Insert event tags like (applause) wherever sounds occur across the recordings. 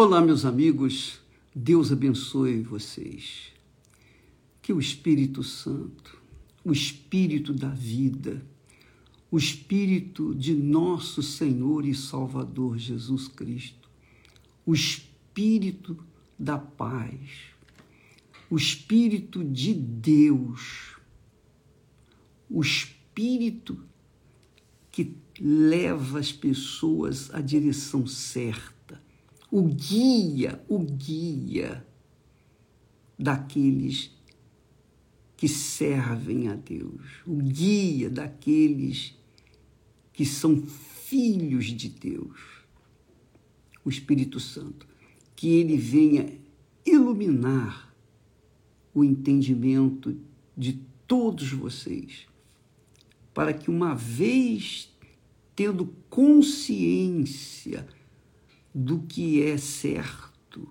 Olá, meus amigos, Deus abençoe vocês. Que o Espírito Santo, o Espírito da vida, o Espírito de nosso Senhor e Salvador Jesus Cristo, o Espírito da paz, o Espírito de Deus, o Espírito que leva as pessoas à direção certa o guia, o guia daqueles que servem a Deus, o guia daqueles que são filhos de Deus, o Espírito Santo, que ele venha iluminar o entendimento de todos vocês, para que uma vez tendo consciência do que é certo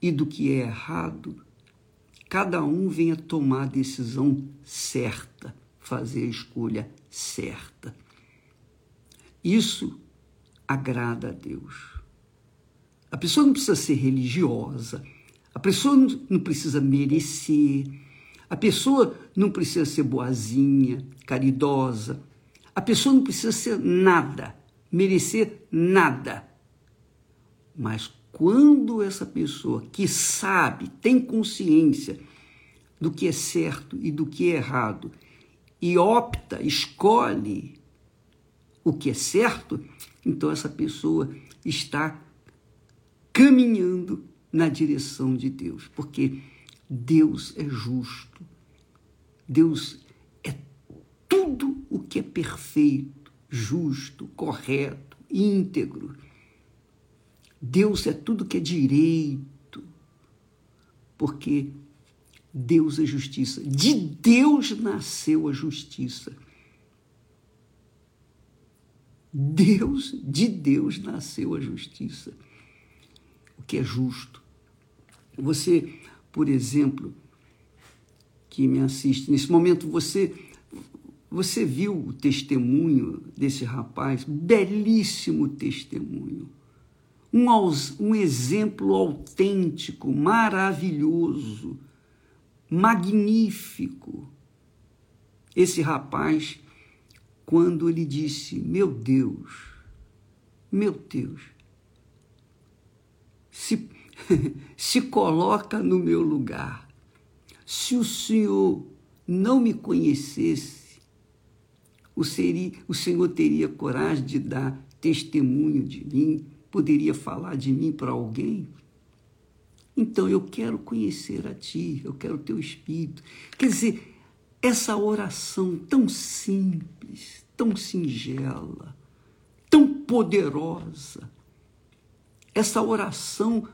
e do que é errado, cada um venha tomar a decisão certa, fazer a escolha certa. Isso agrada a Deus. A pessoa não precisa ser religiosa, a pessoa não precisa merecer, a pessoa não precisa ser boazinha, caridosa, a pessoa não precisa ser nada merecer nada. Mas quando essa pessoa que sabe, tem consciência do que é certo e do que é errado, e opta, escolhe o que é certo, então essa pessoa está caminhando na direção de Deus, porque Deus é justo. Deus é tudo o que é perfeito justo, correto, íntegro. Deus é tudo que é direito, porque Deus é justiça. De Deus nasceu a justiça. Deus, de Deus nasceu a justiça. O que é justo. Você, por exemplo, que me assiste nesse momento, você você viu o testemunho desse rapaz? Belíssimo testemunho. Um, um exemplo autêntico, maravilhoso, magnífico. Esse rapaz, quando ele disse: Meu Deus, meu Deus, se, (laughs) se coloca no meu lugar. Se o Senhor não me conhecesse, o, seria, o Senhor teria coragem de dar testemunho de mim, poderia falar de mim para alguém? Então eu quero conhecer a Ti, eu quero o Teu Espírito. Quer dizer, essa oração tão simples, tão singela, tão poderosa, essa oração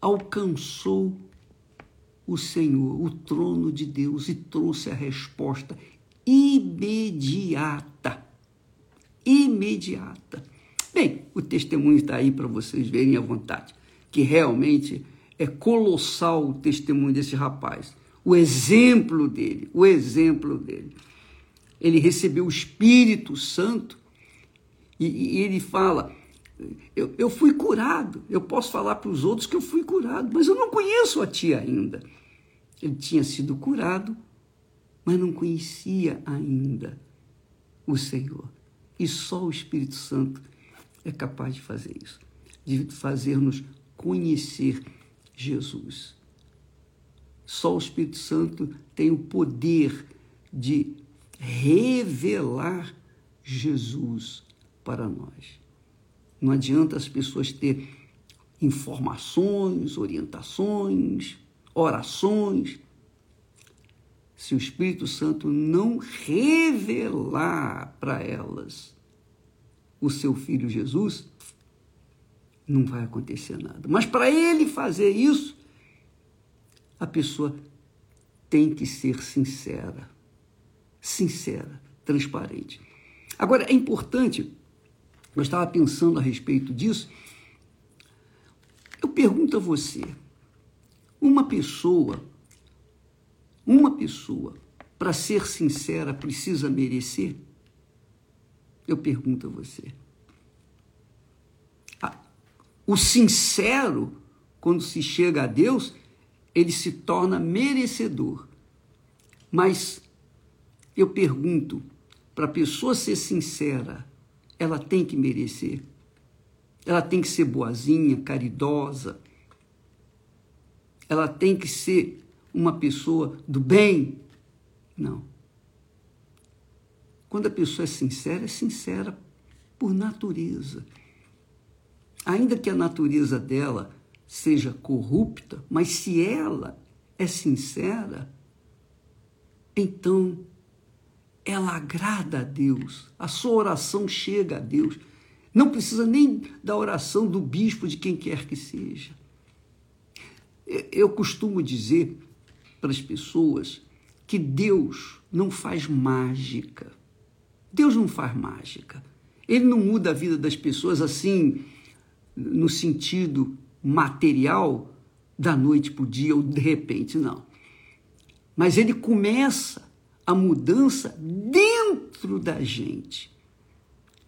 alcançou o Senhor, o trono de Deus, e trouxe a resposta imediata. Imediata. Bem, o testemunho está aí para vocês verem à vontade, que realmente é colossal o testemunho desse rapaz. O exemplo dele, o exemplo dele. Ele recebeu o Espírito Santo e, e ele fala: eu, eu fui curado, eu posso falar para os outros que eu fui curado, mas eu não conheço a ti ainda. Ele tinha sido curado mas não conhecia ainda o Senhor. E só o Espírito Santo é capaz de fazer isso, de fazer-nos conhecer Jesus. Só o Espírito Santo tem o poder de revelar Jesus para nós. Não adianta as pessoas ter informações, orientações, orações, se o Espírito Santo não revelar para elas o seu filho Jesus, não vai acontecer nada. Mas para ele fazer isso, a pessoa tem que ser sincera. Sincera, transparente. Agora, é importante, eu estava pensando a respeito disso, eu pergunto a você, uma pessoa uma pessoa, para ser sincera, precisa merecer? Eu pergunto a você. Ah, o sincero, quando se chega a Deus, ele se torna merecedor. Mas eu pergunto, para a pessoa ser sincera, ela tem que merecer. Ela tem que ser boazinha, caridosa. Ela tem que ser uma pessoa do bem. Não. Quando a pessoa é sincera, é sincera por natureza. Ainda que a natureza dela seja corrupta, mas se ela é sincera, então ela agrada a Deus, a sua oração chega a Deus. Não precisa nem da oração do bispo, de quem quer que seja. Eu costumo dizer para as pessoas que Deus não faz mágica. Deus não faz mágica. Ele não muda a vida das pessoas assim, no sentido material, da noite para o dia ou de repente, não. Mas ele começa a mudança dentro da gente,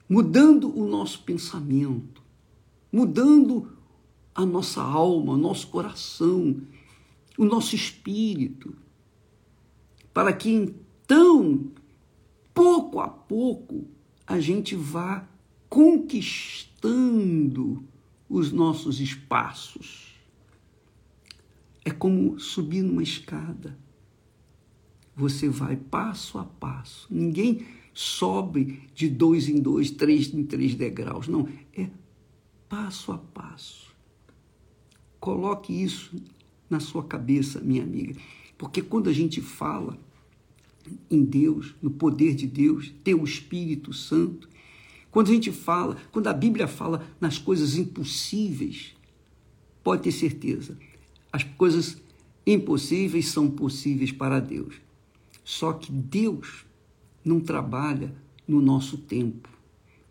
mudando o nosso pensamento, mudando a nossa alma, o nosso coração, o nosso espírito, para que então, pouco a pouco, a gente vá conquistando os nossos espaços. É como subir numa escada. Você vai passo a passo. Ninguém sobe de dois em dois, três em três degraus. Não, é passo a passo. Coloque isso na sua cabeça, minha amiga. Porque quando a gente fala em Deus, no poder de Deus, ter o Espírito Santo, quando a gente fala, quando a Bíblia fala nas coisas impossíveis, pode ter certeza, as coisas impossíveis são possíveis para Deus. Só que Deus não trabalha no nosso tempo.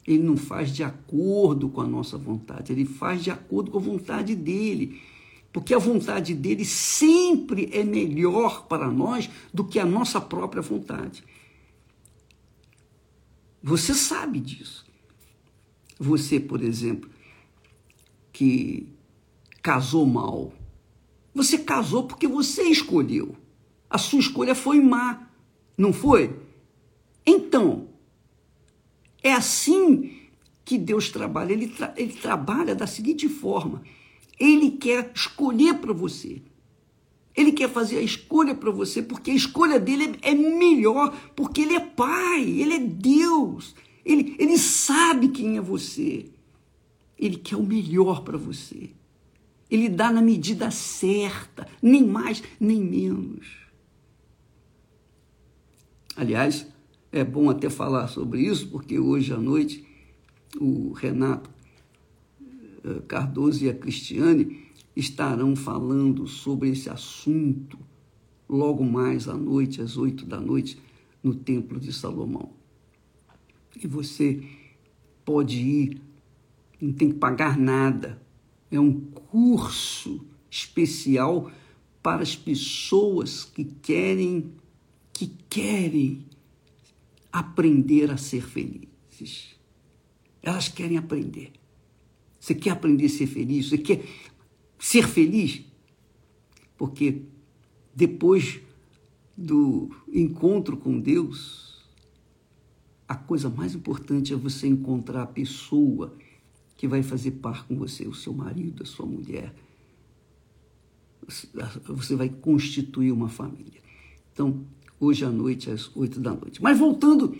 Ele não faz de acordo com a nossa vontade, ele faz de acordo com a vontade dele porque a vontade dele sempre é melhor para nós do que a nossa própria vontade. Você sabe disso. Você, por exemplo, que casou mal. Você casou porque você escolheu. A sua escolha foi má, não foi? Então, é assim que Deus trabalha. Ele, tra ele trabalha da seguinte forma ele quer escolher para você. Ele quer fazer a escolha para você, porque a escolha dele é melhor, porque ele é Pai, ele é Deus, ele, ele sabe quem é você. Ele quer o melhor para você. Ele dá na medida certa, nem mais, nem menos. Aliás, é bom até falar sobre isso, porque hoje à noite o Renato Cardoso e a Cristiane estarão falando sobre esse assunto logo mais à noite, às oito da noite, no Templo de Salomão. E você pode ir, não tem que pagar nada. É um curso especial para as pessoas que querem que querem aprender a ser felizes. Elas querem aprender. Você quer aprender a ser feliz? Você quer ser feliz? Porque depois do encontro com Deus, a coisa mais importante é você encontrar a pessoa que vai fazer par com você, o seu marido, a sua mulher. Você vai constituir uma família. Então, hoje à noite, às oito da noite. Mas voltando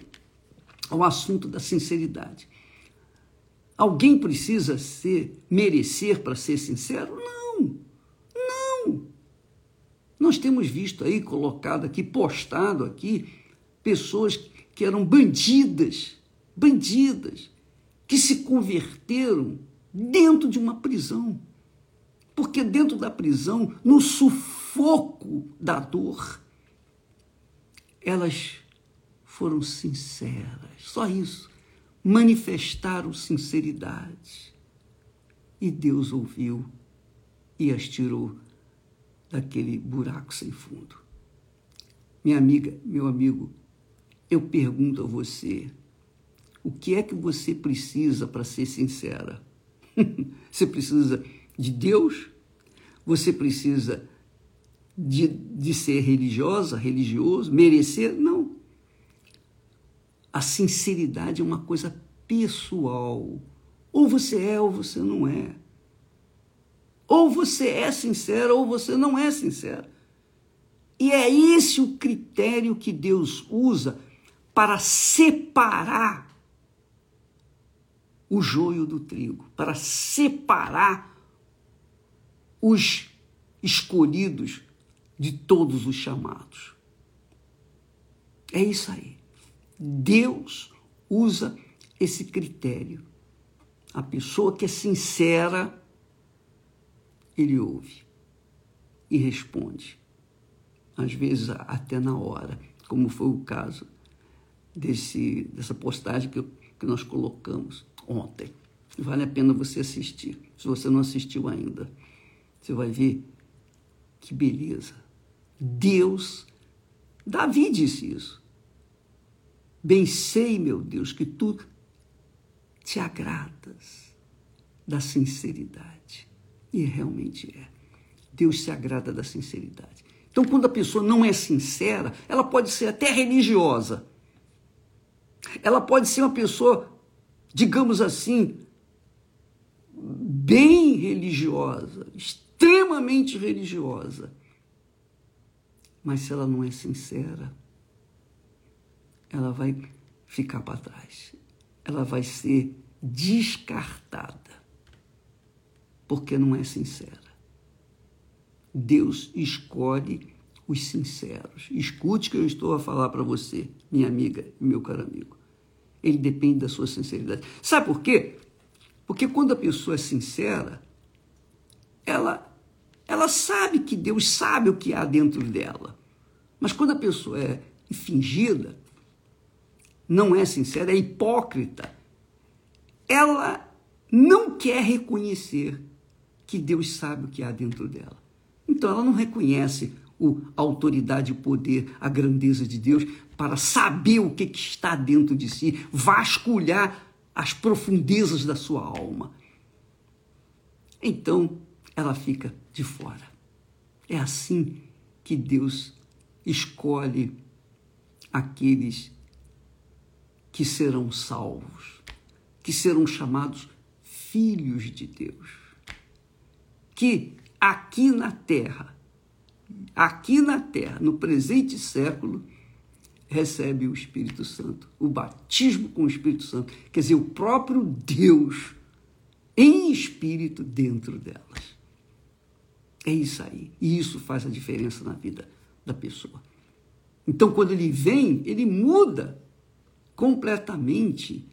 ao assunto da sinceridade. Alguém precisa ser merecer para ser sincero? Não. Não. Nós temos visto aí colocado aqui, postado aqui, pessoas que eram bandidas, bandidas, que se converteram dentro de uma prisão. Porque dentro da prisão, no sufoco da dor, elas foram sinceras. Só isso manifestaram sinceridade. E Deus ouviu e as tirou daquele buraco sem fundo. Minha amiga, meu amigo, eu pergunto a você: o que é que você precisa para ser sincera? (laughs) Você precisa de Deus, você precisa de, de ser religiosa, religioso, merecer. Não. A sinceridade é uma coisa pessoal. Ou você é ou você não é. Ou você é sincero ou você não é sincero. E é esse o critério que Deus usa para separar o joio do trigo, para separar os escolhidos de todos os chamados. É isso aí. Deus usa esse critério. A pessoa que é sincera, ele ouve e responde. Às vezes até na hora, como foi o caso desse, dessa postagem que, que nós colocamos ontem. Vale a pena você assistir. Se você não assistiu ainda, você vai ver que beleza. Deus, Davi disse isso. Bem sei, meu Deus, que tu te agradas da sinceridade. E realmente é. Deus se agrada da sinceridade. Então, quando a pessoa não é sincera, ela pode ser até religiosa. Ela pode ser uma pessoa digamos assim, bem religiosa, extremamente religiosa. Mas se ela não é sincera, ela vai ficar para trás. Ela vai ser descartada. Porque não é sincera. Deus escolhe os sinceros. Escute o que eu estou a falar para você, minha amiga e meu caro amigo. Ele depende da sua sinceridade. Sabe por quê? Porque quando a pessoa é sincera, ela, ela sabe que Deus sabe o que há dentro dela. Mas quando a pessoa é fingida, não é sincera, é hipócrita, ela não quer reconhecer que Deus sabe o que há dentro dela. Então ela não reconhece o, a autoridade, o poder, a grandeza de Deus para saber o que, que está dentro de si, vasculhar as profundezas da sua alma. Então ela fica de fora. É assim que Deus escolhe aqueles que serão salvos, que serão chamados filhos de Deus. Que aqui na terra aqui na terra, no presente século, recebe o Espírito Santo, o batismo com o Espírito Santo, quer dizer, o próprio Deus em espírito dentro delas. É isso aí. E isso faz a diferença na vida da pessoa. Então, quando ele vem, ele muda completamente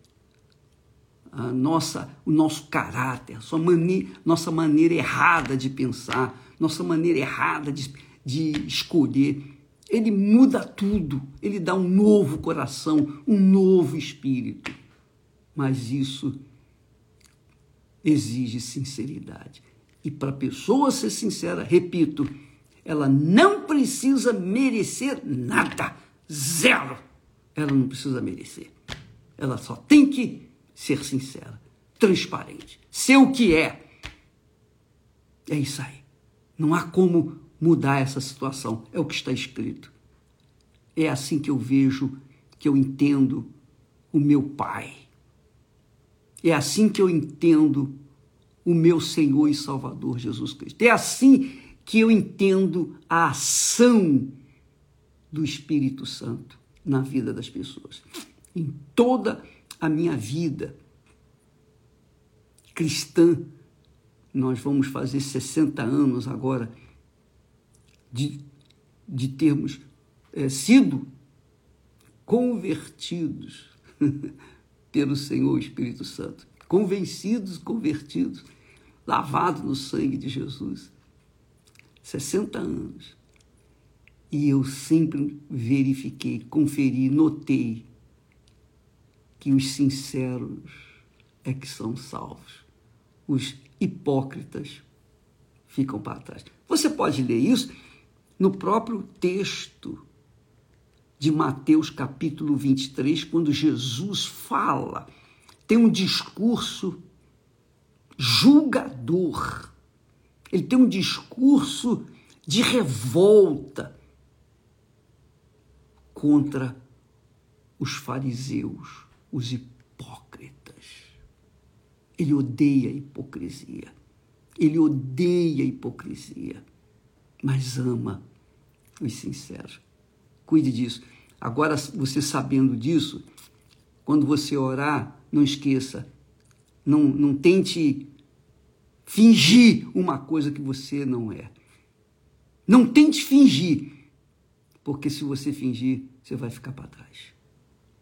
a nossa, o nosso caráter, a mania, nossa maneira errada de pensar, nossa maneira errada de, de escolher. Ele muda tudo, ele dá um novo coração, um novo espírito. Mas isso exige sinceridade. E para a pessoa ser sincera, repito, ela não precisa merecer nada, zero. Ela não precisa merecer. Ela só tem que ser sincera, transparente, ser o que é. É isso aí. Não há como mudar essa situação. É o que está escrito. É assim que eu vejo, que eu entendo o meu Pai. É assim que eu entendo o meu Senhor e Salvador Jesus Cristo. É assim que eu entendo a ação do Espírito Santo na vida das pessoas. Em toda a minha vida cristã, nós vamos fazer 60 anos agora de, de termos é, sido convertidos (laughs) pelo Senhor Espírito Santo, convencidos, convertidos, lavados no sangue de Jesus. 60 anos. E eu sempre verifiquei, conferi, notei que os sinceros é que são salvos. Os hipócritas ficam para trás. Você pode ler isso no próprio texto de Mateus capítulo 23, quando Jesus fala, tem um discurso julgador. Ele tem um discurso de revolta contra os fariseus, os hipócritas. Ele odeia a hipocrisia. Ele odeia a hipocrisia, mas ama os sinceros. Cuide disso. Agora, você sabendo disso, quando você orar, não esqueça, não, não tente fingir uma coisa que você não é. Não tente fingir, porque se você fingir, você vai ficar para trás.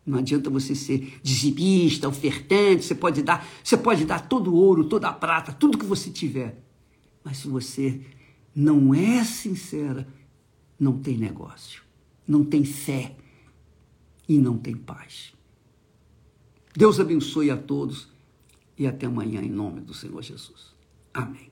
Não adianta você ser dizimista, ofertante, você pode dar, você pode dar todo o ouro, toda a prata, tudo que você tiver. Mas se você não é sincera, não tem negócio, não tem fé e não tem paz. Deus abençoe a todos e até amanhã em nome do Senhor Jesus. Amém.